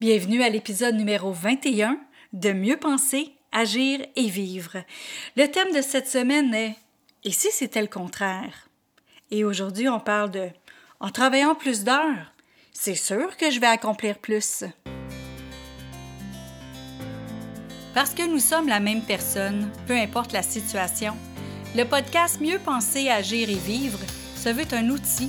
Bienvenue à l'épisode numéro 21 de Mieux penser, agir et vivre. Le thème de cette semaine est Et si c'était le contraire? Et aujourd'hui, on parle de En travaillant plus d'heures, c'est sûr que je vais accomplir plus. Parce que nous sommes la même personne, peu importe la situation, le podcast Mieux penser, agir et vivre se veut un outil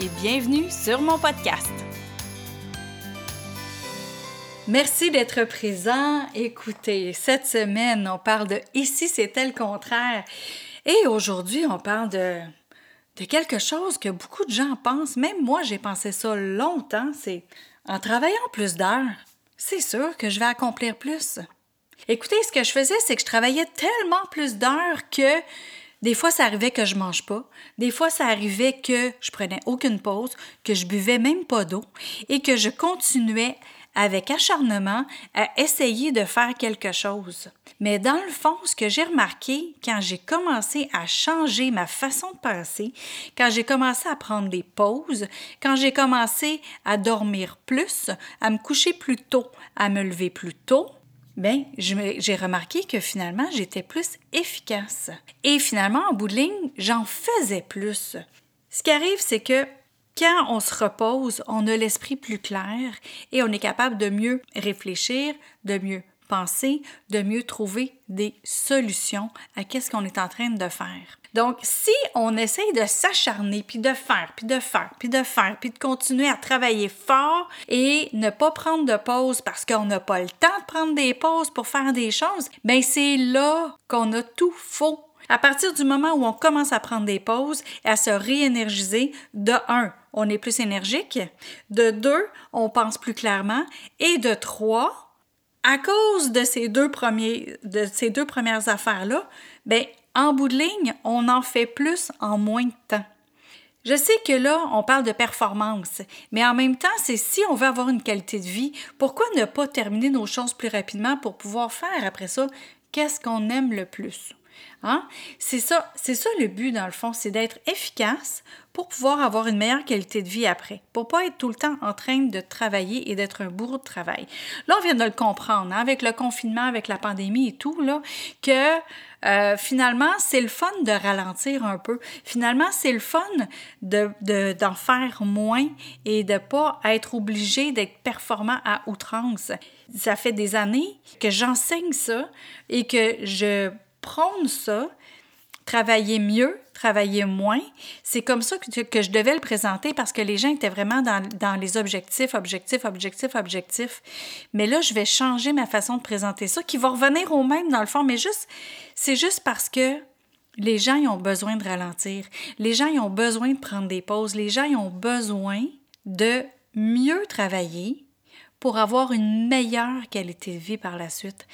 et bienvenue sur mon podcast. Merci d'être présent. Écoutez, cette semaine, on parle de Ici c'était le contraire. Et aujourd'hui, on parle de de quelque chose que beaucoup de gens pensent, même moi j'ai pensé ça longtemps, c'est en travaillant plus d'heures, c'est sûr que je vais accomplir plus. Écoutez, ce que je faisais, c'est que je travaillais tellement plus d'heures que des fois ça arrivait que je mange pas, des fois ça arrivait que je prenais aucune pause, que je buvais même pas d'eau et que je continuais avec acharnement à essayer de faire quelque chose. Mais dans le fond, ce que j'ai remarqué quand j'ai commencé à changer ma façon de penser, quand j'ai commencé à prendre des pauses, quand j'ai commencé à dormir plus, à me coucher plus tôt, à me lever plus tôt, ben, j'ai remarqué que finalement, j'étais plus efficace. Et finalement, en bout de ligne, j'en faisais plus. Ce qui arrive, c'est que quand on se repose, on a l'esprit plus clair et on est capable de mieux réfléchir, de mieux penser, de mieux trouver des solutions à qu'est-ce qu'on est en train de faire. Donc, si on essaye de s'acharner, puis de faire, puis de faire, puis de faire, puis de continuer à travailler fort et ne pas prendre de pause parce qu'on n'a pas le temps de prendre des pauses pour faire des choses, bien c'est là qu'on a tout faux. À partir du moment où on commence à prendre des pauses et à se réénergiser, de un, on est plus énergique. De deux, on pense plus clairement. Et de trois, à cause de ces deux, premiers, de ces deux premières affaires-là, ben, en bout de ligne, on en fait plus en moins de temps. Je sais que là, on parle de performance, mais en même temps, c'est si on veut avoir une qualité de vie, pourquoi ne pas terminer nos choses plus rapidement pour pouvoir faire après ça qu'est-ce qu'on aime le plus? Hein? C'est ça, c'est ça le but dans le fond, c'est d'être efficace pour pouvoir avoir une meilleure qualité de vie après, pour pas être tout le temps en train de travailler et d'être un bourreau de travail. Là, on vient de le comprendre hein, avec le confinement, avec la pandémie et tout là, que euh, finalement, c'est le fun de ralentir un peu. Finalement, c'est le fun de, d'en faire moins et de pas être obligé d'être performant à outrance. Ça fait des années que j'enseigne ça et que je prendre ça, travailler mieux, travailler moins. C'est comme ça que, que, je devais le présenter parce que les gens étaient vraiment dans, dans, les objectifs, objectifs, objectifs, objectifs. Mais là, je vais changer ma façon de présenter ça, qui va revenir au même dans le fond, mais juste, c'est juste parce que les gens ils ont besoin de ralentir. Les gens ils ont besoin de prendre des pauses. Les gens ils ont besoin de mieux travailler pour avoir une meilleure qualité de vie par la suite.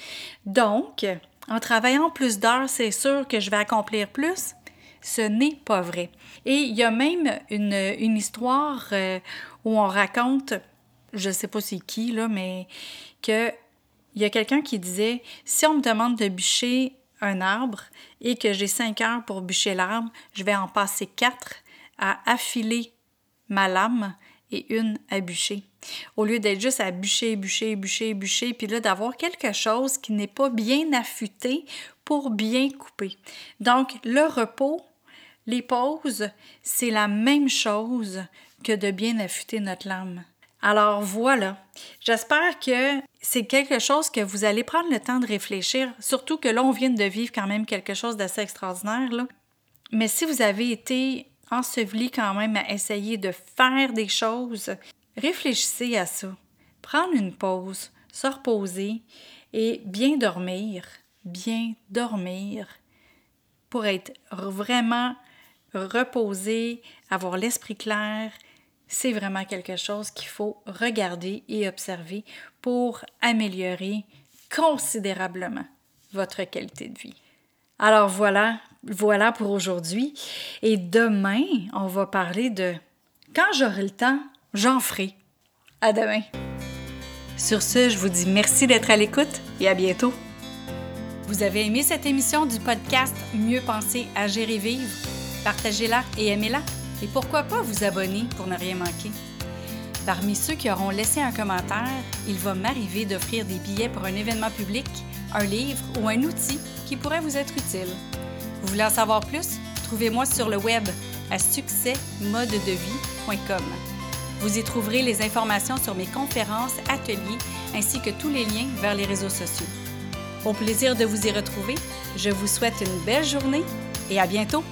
Donc, en travaillant plus d'heures, c'est sûr que je vais accomplir plus. Ce n'est pas vrai. Et il y a même une, histoire euh, où on raconte, je ne sais pas c'est qui, là, mais que il y a quelqu'un qui disait si on me demande de bûcher un arbre et que j'ai cinq heures pour bûcher l'arbre, je vais en passer quatre à affiler ma lame et une à bûcher. Au lieu d'être juste à bûcher, bûcher, bûcher, bûcher, puis là d'avoir quelque chose qui n'est pas bien affûté pour bien couper. Donc le repos, les pauses, c'est la même chose que de bien affûter notre lame. Alors voilà, j'espère que c'est quelque chose que vous allez prendre le temps de réfléchir, surtout que là, on vient de vivre quand même quelque chose d'assez extraordinaire. Mais si vous avez été enseveli quand même à essayer de faire des choses, réfléchissez à ça. Prendre une pause, se reposer et bien dormir, bien dormir pour être vraiment reposé, avoir l'esprit clair, c'est vraiment quelque chose qu'il faut regarder et observer pour améliorer considérablement votre qualité de vie. Alors voilà, voilà pour aujourd'hui. Et demain, on va parler de quand j'aurai le temps, j'en ferai. À demain. Sur ce, je vous dis merci d'être à l'écoute et à bientôt. Vous avez aimé cette émission du podcast Mieux penser, à gérer vivre? Partagez-la et aimez-la. Et pourquoi pas vous abonner pour ne rien manquer? Parmi ceux qui auront laissé un commentaire, il va m'arriver d'offrir des billets pour un événement public, un livre ou un outil qui pourrait vous être utile. Vous voulez en savoir plus? Trouvez-moi sur le web à succèsmodedevie.com. Vous y trouverez les informations sur mes conférences, ateliers ainsi que tous les liens vers les réseaux sociaux. Au plaisir de vous y retrouver, je vous souhaite une belle journée et à bientôt!